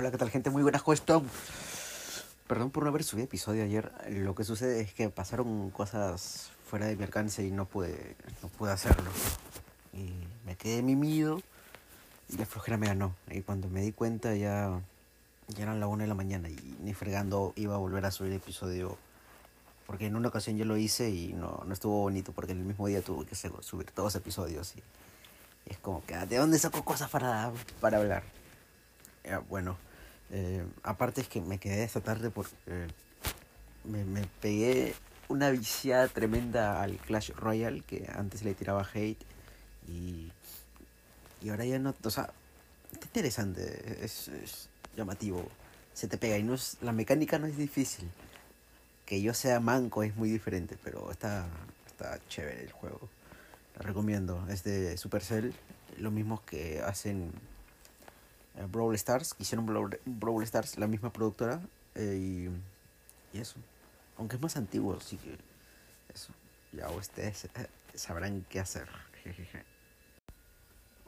Hola, ¿qué tal gente? Muy buenas, ¿cómo? Perdón por no haber subido episodio ayer. Lo que sucede es que pasaron cosas fuera de mi alcance y no pude, no pude hacerlo. Y me quedé mimido y la flojera me ganó. Y cuando me di cuenta ya, ya eran la una de la mañana y ni fregando iba a volver a subir episodio. Porque en una ocasión yo lo hice y no, no estuvo bonito porque el mismo día tuve que subir todos los episodios. Y, es como que, ¿de dónde saco cosas para, para hablar? bueno, eh, aparte es que me quedé esta tarde porque me, me, pegué una viciada tremenda al Clash Royale que antes le tiraba hate y, y ahora ya no, o sea, está interesante, es, es, llamativo, se te pega y no es, la mecánica no es difícil. Que yo sea manco es muy diferente, pero está, está chévere el juego. Lo recomiendo, es de Supercell, lo mismo que hacen Brawl Stars, hicieron Brawl, Stars, la misma productora, eh, y, y, eso. Aunque es más antiguo, así que eso. Ya ustedes eh, sabrán qué hacer.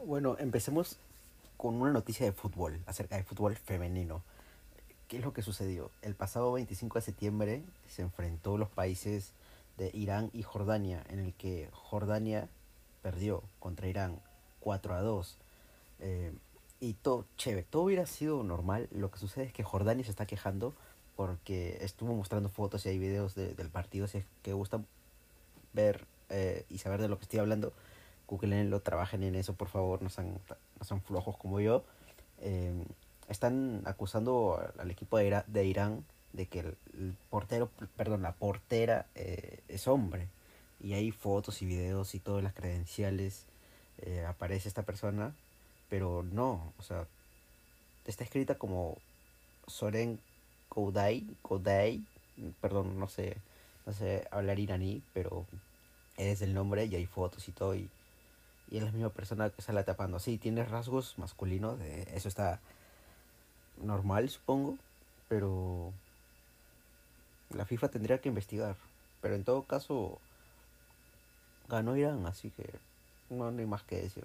Bueno, empecemos con una noticia de fútbol, acerca de fútbol femenino. ¿Qué es lo que sucedió? El pasado 25 de septiembre se enfrentó los países de Irán y Jordania, en el que Jordania perdió contra Irán 4 a 2. Eh, y todo chévere, todo hubiera sido normal. Lo que sucede es que Jordania se está quejando porque estuvo mostrando fotos y hay videos del partido. Si es que gustan ver eh, y saber de lo que estoy hablando, googleenlo, trabajen en eso, por favor, no sean, no sean flojos como yo. Eh, están acusando al equipo de, de, Irán de que el, portero, perdón, la portera eh, es hombre. Y hay fotos y videos y todas las credenciales. aparece esta persona pero no, o sea, está escrita como Soren Kodai, Kodai, perdón, no sé, no sé hablar iraní, pero es el nombre y hay fotos y todo y, y es la misma persona que sale tapando. Sí, tiene rasgos masculinos, eso está normal, supongo, pero la FIFA tendría que investigar. Pero en todo caso, ganó Irán, así que no hay más que decir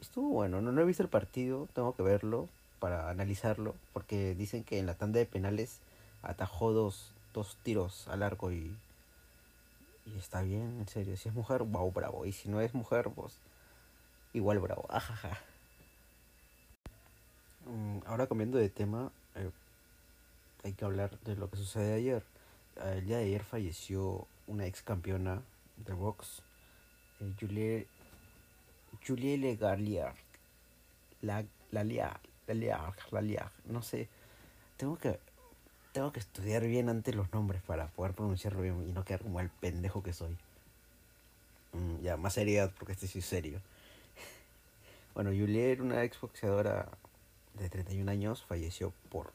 estuvo bueno. No, no he visto el partido, tengo que verlo para analizarlo, porque dicen que en la tanda de penales atajó dos, dos tiros al arco y, y está bien, en serio. Si es mujer, wow, bravo. Y si no es mujer, pues igual bravo. Ajaja. Mm, ahora cambiando de tema, eh, hay que hablar de lo que sucede ayer. El día de ayer falleció una ex campeona de box, eh, Julie Julie Garliard. La, la Liard, la Liard, la no sé. Tengo que, tengo que estudiar bien antes los nombres para poder pronunciarlo bien y no quedar como el pendejo que soy. Mm, ya, más seriedad porque este sí es serio. Bueno, Julie era una exboxeadora de 31 años, falleció por,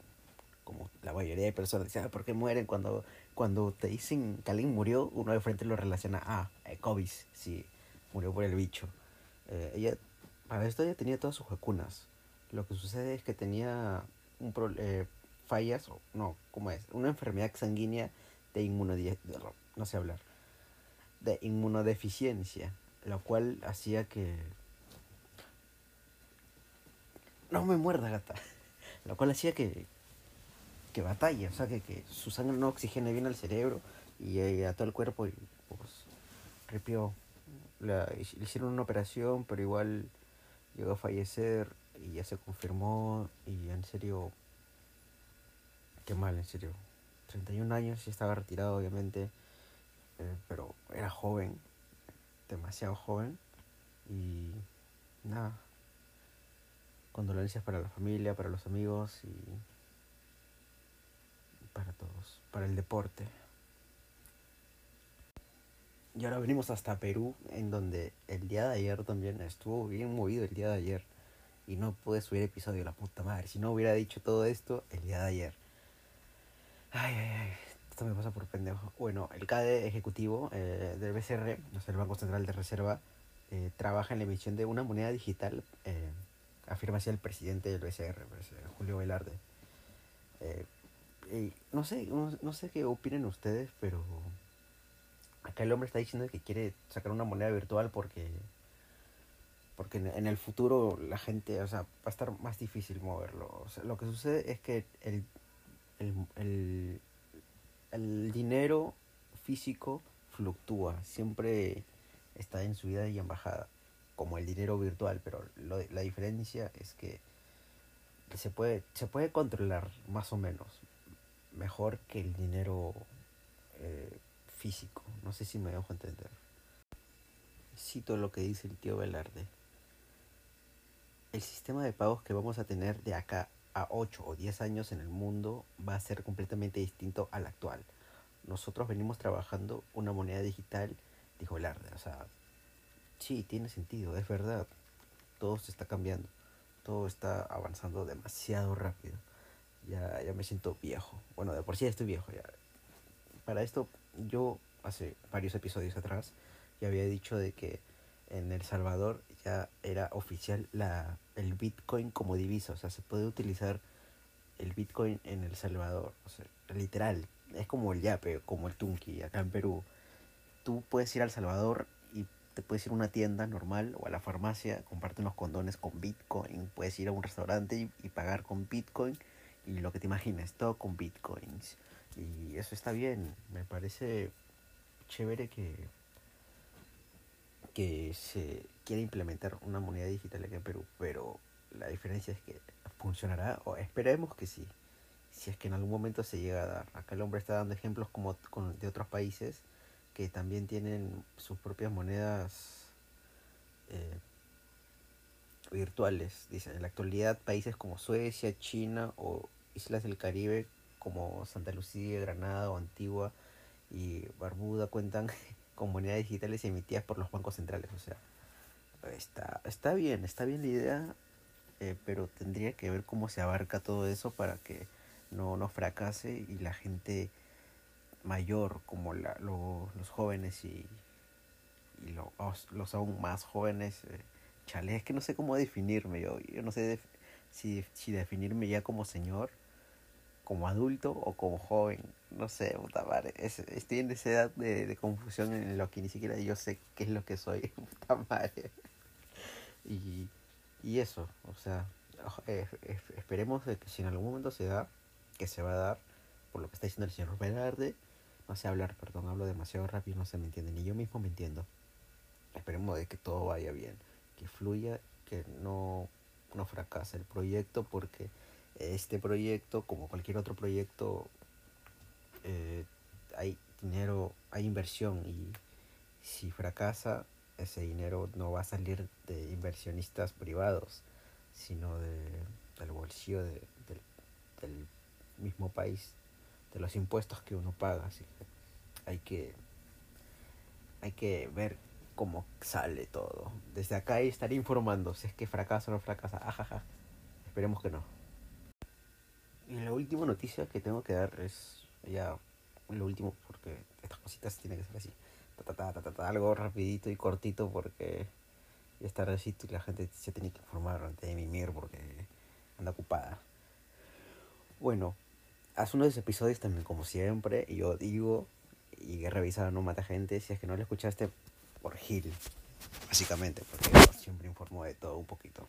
como la mayoría de personas dicen, ah, ¿por qué mueren? Cuando, cuando te dicen que murió, uno de frente lo relaciona a ah, eh, COVID, sí, murió por el bicho. Eh, ella, para esto ella tenía todas sus vacunas. Lo que sucede es que tenía un eh, fallas, no, ¿cómo es? Una enfermedad sanguínea de inmunodeficiencia, no sé hablar, de inmunodeficiencia, lo cual hacía que... No me muerda, gata. Lo cual hacía que, que batalla, o sea, que, que su sangre no oxigene bien al cerebro y eh, a todo el cuerpo y pues ripió le hicieron una operación, pero igual llegó a fallecer y ya se confirmó y en serio, qué mal, en serio. 31 años y estaba retirado obviamente, eh, pero era joven, demasiado joven y nada, condolencias para la familia, para los amigos y para todos, para el deporte. Y ahora venimos hasta Perú, en donde el día de ayer también estuvo bien movido el día de ayer. Y no pude subir episodio, la puta madre. Si no hubiera dicho todo esto el día de ayer. Ay, ay, ay. Esto me pasa por pendejo. Bueno, el CADE ejecutivo eh, del BCR, no sé, el Banco Central de Reserva, eh, trabaja en la emisión de una moneda digital. Eh, afirma así el presidente del BCR, pues, Julio Velarde. no sé, no sé qué opinen ustedes, pero acá el hombre está diciendo que quiere sacar una moneda virtual porque porque en, el futuro la gente, o sea, va a estar más difícil moverlo. Lo que sucede es que el, el, el, dinero físico fluctúa, siempre está en subida y en bajada, como el dinero virtual, pero la diferencia es que se puede, se puede controlar más o menos mejor que el dinero eh, físico. No sé si me dejo entender. Cito lo que dice el tío Velarde. El sistema de pagos que vamos a tener de acá a 8 o 10 años en el mundo va a ser completamente distinto al actual. Nosotros venimos trabajando una moneda digital, dijo Velarde. O sea, sí, tiene sentido, es verdad. Todo se está cambiando. Todo está avanzando demasiado rápido. Ya, ya me siento viejo. Bueno, de por sí estoy viejo ya. Para esto, yo hace varios episodios atrás ya había dicho de que en El Salvador ya era oficial la, el Bitcoin como divisa, o sea, se puede utilizar el Bitcoin en El Salvador, o sea, literal, es como el yape, como el tunki acá en Perú. Tú puedes ir al Salvador y te puedes ir a una tienda normal o a la farmacia, comprarte unos condones con Bitcoin, puedes ir a un restaurante y, y pagar con Bitcoin y lo que te imagines, todo con Bitcoins. Y eso está bien, me parece chévere que que se quiere implementar una moneda digital aquí en Perú, pero la diferencia es que funcionará, o esperemos que sí, si es que en algún momento se llega a dar. Acá el hombre está dando ejemplos como con, de otros países que también tienen sus propias monedas eh, virtuales. Dice, en la actualidad países como Suecia, China o islas del Caribe como Santa Lucía, Granada o Antigua y Barbuda cuentan con monedas digitales emitidas por los bancos centrales. O sea, está, está bien, está bien la idea, eh, pero tendría que ver cómo se abarca todo eso para que no, no fracase y la gente mayor, como la, los jóvenes y, y los, los aún más jóvenes, eh, chale, es que no sé cómo definirme yo, yo no sé si, si definirme ya como señor como adulto o como joven. No sé, puta madre. estoy en esa edad de, de, confusión en lo que ni siquiera yo sé qué es lo que soy, puta madre. Y, y eso, o sea, eh, esperemos que si en algún momento se da, que se va a dar, por lo que está diciendo el señor Velarde, no sé hablar, perdón, hablo demasiado rápido, no se me entiende, ni yo mismo me entiendo. Esperemos de que todo vaya bien, que fluya, que no, no fracase el proyecto, porque este proyecto, como cualquier otro proyecto, eh, hay dinero, hay inversión y si fracasa, ese dinero no va a salir de inversionistas privados, sino de, del bolsillo de, del, mismo país, de los impuestos que uno paga. Así que hay que, hay que ver cómo sale todo. Desde acá y estar informando si es que fracasa o no fracasa. Ajaja. Esperemos que no. Y la última noticia que tengo que dar es ya lo último porque estas cositas tienen que ser así. algo rapidito y cortito porque ya está recito y la gente se tiene que informar antes de mimir porque anda ocupada. Bueno, hace unos episodios también como siempre yo digo y he revisado no mata gente si es que no lo escuchaste por Gil básicamente porque siempre informo de todo un poquito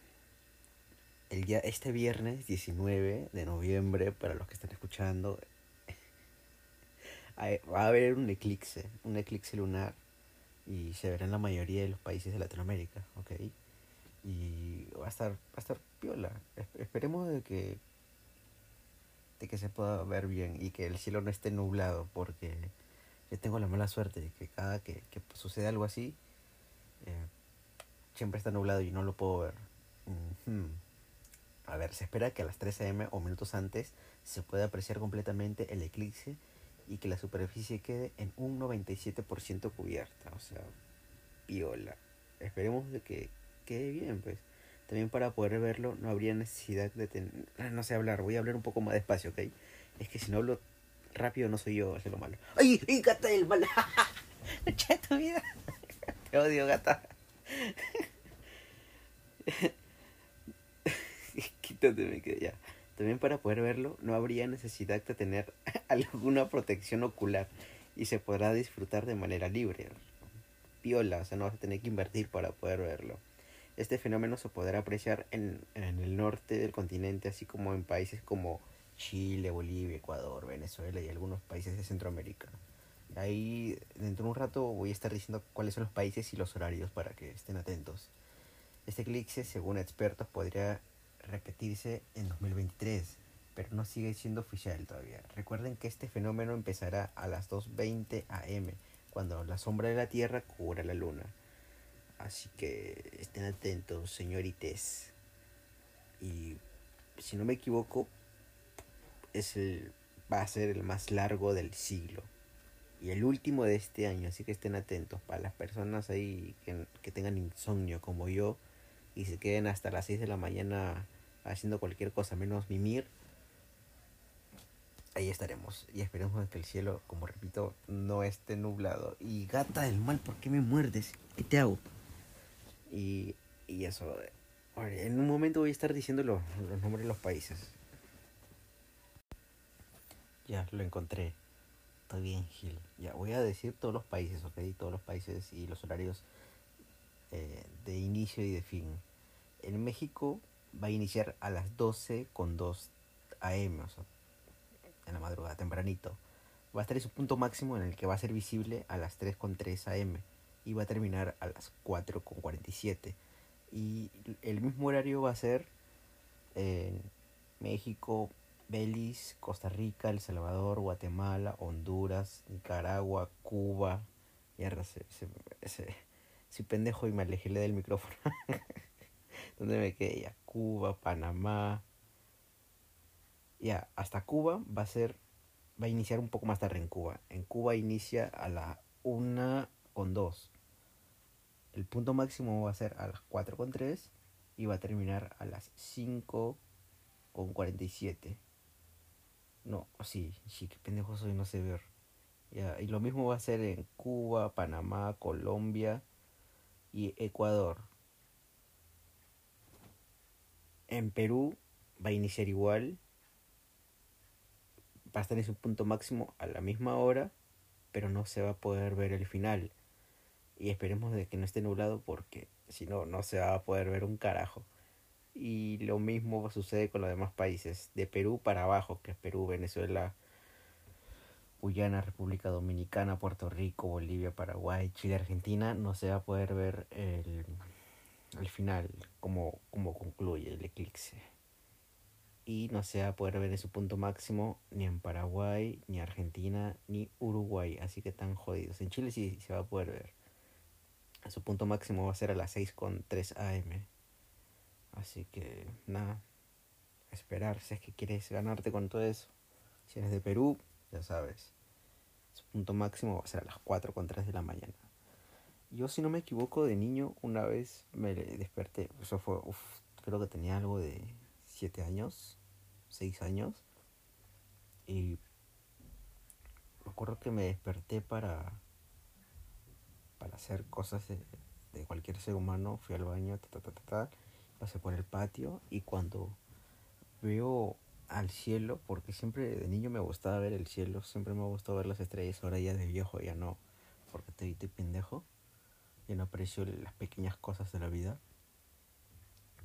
el día, este viernes 19 de noviembre, para los que están escuchando, va a haber un eclipse, un eclipse lunar, y se verá en la mayoría de los países de Latinoamérica, ¿ok? Y va a estar, va a estar piola. Esperemos de que, de que se pueda ver bien y que el cielo no esté nublado, porque yo tengo la mala suerte de que cada que, que sucede algo así, eh, siempre está nublado y no lo puedo ver. A ver, se espera que a las 3 am o minutos antes se pueda apreciar completamente el eclipse y que la superficie quede en un 97% cubierta. O sea, piola. Esperemos de que quede bien, pues. También para poder verlo no habría necesidad de tener... Ah, no sé hablar, voy a hablar un poco más despacio, ¿ok? Es que si no hablo rápido no soy yo, es lo malo. ¡Ay! ¡Ay, gata del mal! ¡Echa tu vida! Te odio, gata. Quítate, que ya. También para poder verlo no habría necesidad de tener alguna protección ocular y se podrá disfrutar de manera libre. Piola, o sea, no vas a tener que invertir para poder verlo. Este fenómeno se podrá apreciar en, en el norte del continente, así como en países como Chile, Bolivia, Ecuador, Venezuela y algunos países de Centroamérica. Ahí dentro de un rato voy a estar diciendo cuáles son los países y los horarios para que estén atentos. Este eclipse, según expertos, podría repetirse en 2023, pero no sigue siendo oficial todavía. Recuerden que este fenómeno empezará a las 2.20 am, cuando la sombra de la Tierra cubra la Luna. Así que estén atentos, señorites. Y si no me equivoco, es el, va a ser el más largo del siglo. Y el último de este año, así que estén atentos. Para las personas ahí que, que tengan insomnio como yo y se queden hasta las 6 de la mañana haciendo cualquier cosa menos mimir, ahí estaremos. Y esperemos que el cielo, como repito, no esté nublado. Y gata del mal, ¿por qué me muerdes? ¿Qué te hago? Y, y eso. En un momento voy a estar diciendo los, los nombres de los países. Ya, lo encontré. Está bien, Gil. Ya, voy a decir todos los países, ¿ok? Todos los países y los horarios eh, de inicio y de fin. En México va a iniciar a las 12 con 2 am, o sea, en la madrugada, tempranito. Va a estar en su punto máximo en el que va a ser visible a las 3 con 3 am y va a terminar a las 4 con 47. Y el mismo horario va a ser en México, Belice, Costa Rica, El Salvador, Guatemala, Honduras, Nicaragua, Cuba. Y se, se, soy pendejo y me alejé del micrófono. ¿Dónde me quedé? Ya, Cuba, Panamá. Ya, hasta Cuba va a ser, va a iniciar un poco más tarde en Cuba. En Cuba inicia a la 1 con 2. El punto máximo va a ser a las 4 con 3 y va a terminar a las 5 con 47. No, sí, sí, qué pendejo soy, no sé ver. Ya, y lo mismo va a ser en Cuba, Panamá, Colombia y Ecuador. En Perú va a iniciar igual. Va a estar en su punto máximo a la misma hora, pero no se va a poder ver el final. Y esperemos de que no esté nublado porque si no, no se va a poder ver un carajo. Y lo mismo sucede con los demás países, de Perú para abajo, que es Perú, Venezuela, Guyana, República Dominicana, Puerto Rico, Bolivia, Paraguay, Chile, Argentina, no se va a poder ver el, el final, como, como concluye el eclipse. Y no se va a poder ver en su punto máximo ni en Paraguay, ni Argentina, ni Uruguay. Así que están jodidos. En Chile sí se va a poder ver. Su punto máximo va a ser a las 6.3 am. Así que nada, esperar si es que quieres ganarte con todo eso. Si eres de Perú, ya sabes. Su punto máximo va a ser a las 4 con 3 de la mañana. Yo, si no me equivoco, de niño, una vez me desperté. Eso fue, uf, creo que tenía algo de 7 años, 6 años. Y me acuerdo que me desperté para, para hacer cosas de, cualquier ser humano. Fui al baño, ta, ta, ta, ta, pasé por el patio y cuando veo al cielo, porque siempre de niño me gustaba ver el cielo, siempre me ha gustado ver las estrellas, ahora ya de viejo ya no, porque estoy, estoy pendejo, no aprecio las pequeñas cosas de la vida.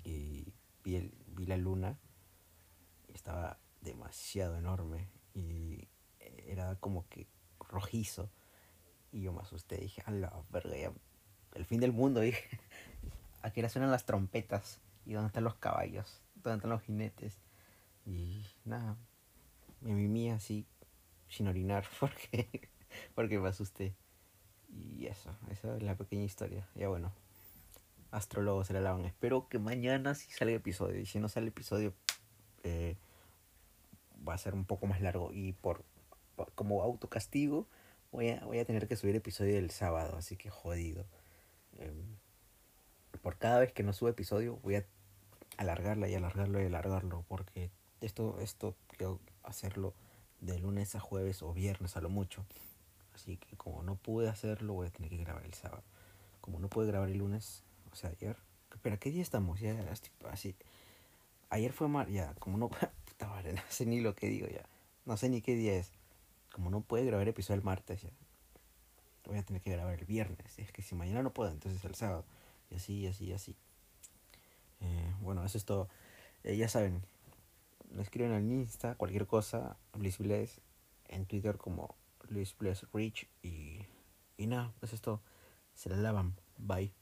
Y vi, el, vi la luna, estaba demasiado enorme y era como que rojizo. Y yo me asusté, dije, a la verga, ya, el fin del mundo, dije. Aquí suenan las trompetas. ¿Y dónde están los caballos? ¿Dónde están los jinetes? Y nada, me mimí así, sin orinar, porque, porque me asusté. Y eso, esa es la pequeña historia. Ya bueno, astrólogos se la lavan. Espero que mañana sí salga el episodio. Y si no sale el episodio, eh, va a ser un poco más largo. Y por, como autocastigo, voy a, voy a tener que subir el episodio del sábado. Así que jodido. Eh, por cada vez que no subo episodio, voy a alargarla y alargarlo y alargarlo. Porque esto, esto quiero hacerlo de lunes a jueves o viernes a lo mucho. Así que como no pude hacerlo, voy a tener que grabar el sábado. Como no pude grabar el lunes, o sea, ayer. Espera, ¿qué día estamos? Ya, así. Ayer fue mar, ya, como no. Puta madre, no sé ni lo que digo ya. No sé ni qué día es. Como no puede grabar el episodio el martes, ya. Voy a tener que grabar el viernes. Es que si mañana no puedo, entonces el sábado. Y así, y así, y así. bueno, eso es todo. Eh, ya saben, me escriben al Insta, cualquier cosa, Bless, en Twitter como Luis Bless Rich y, y nada, es todo. Se la lavan. Bye.